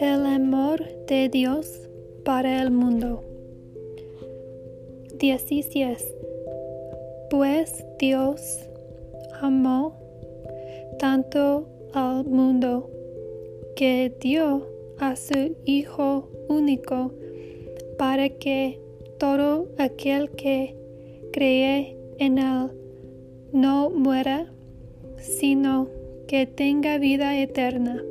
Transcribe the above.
El amor de Dios para el mundo. 16. Pues Dios amó tanto al mundo que dio a su Hijo único para que todo aquel que cree en él no muera, sino que tenga vida eterna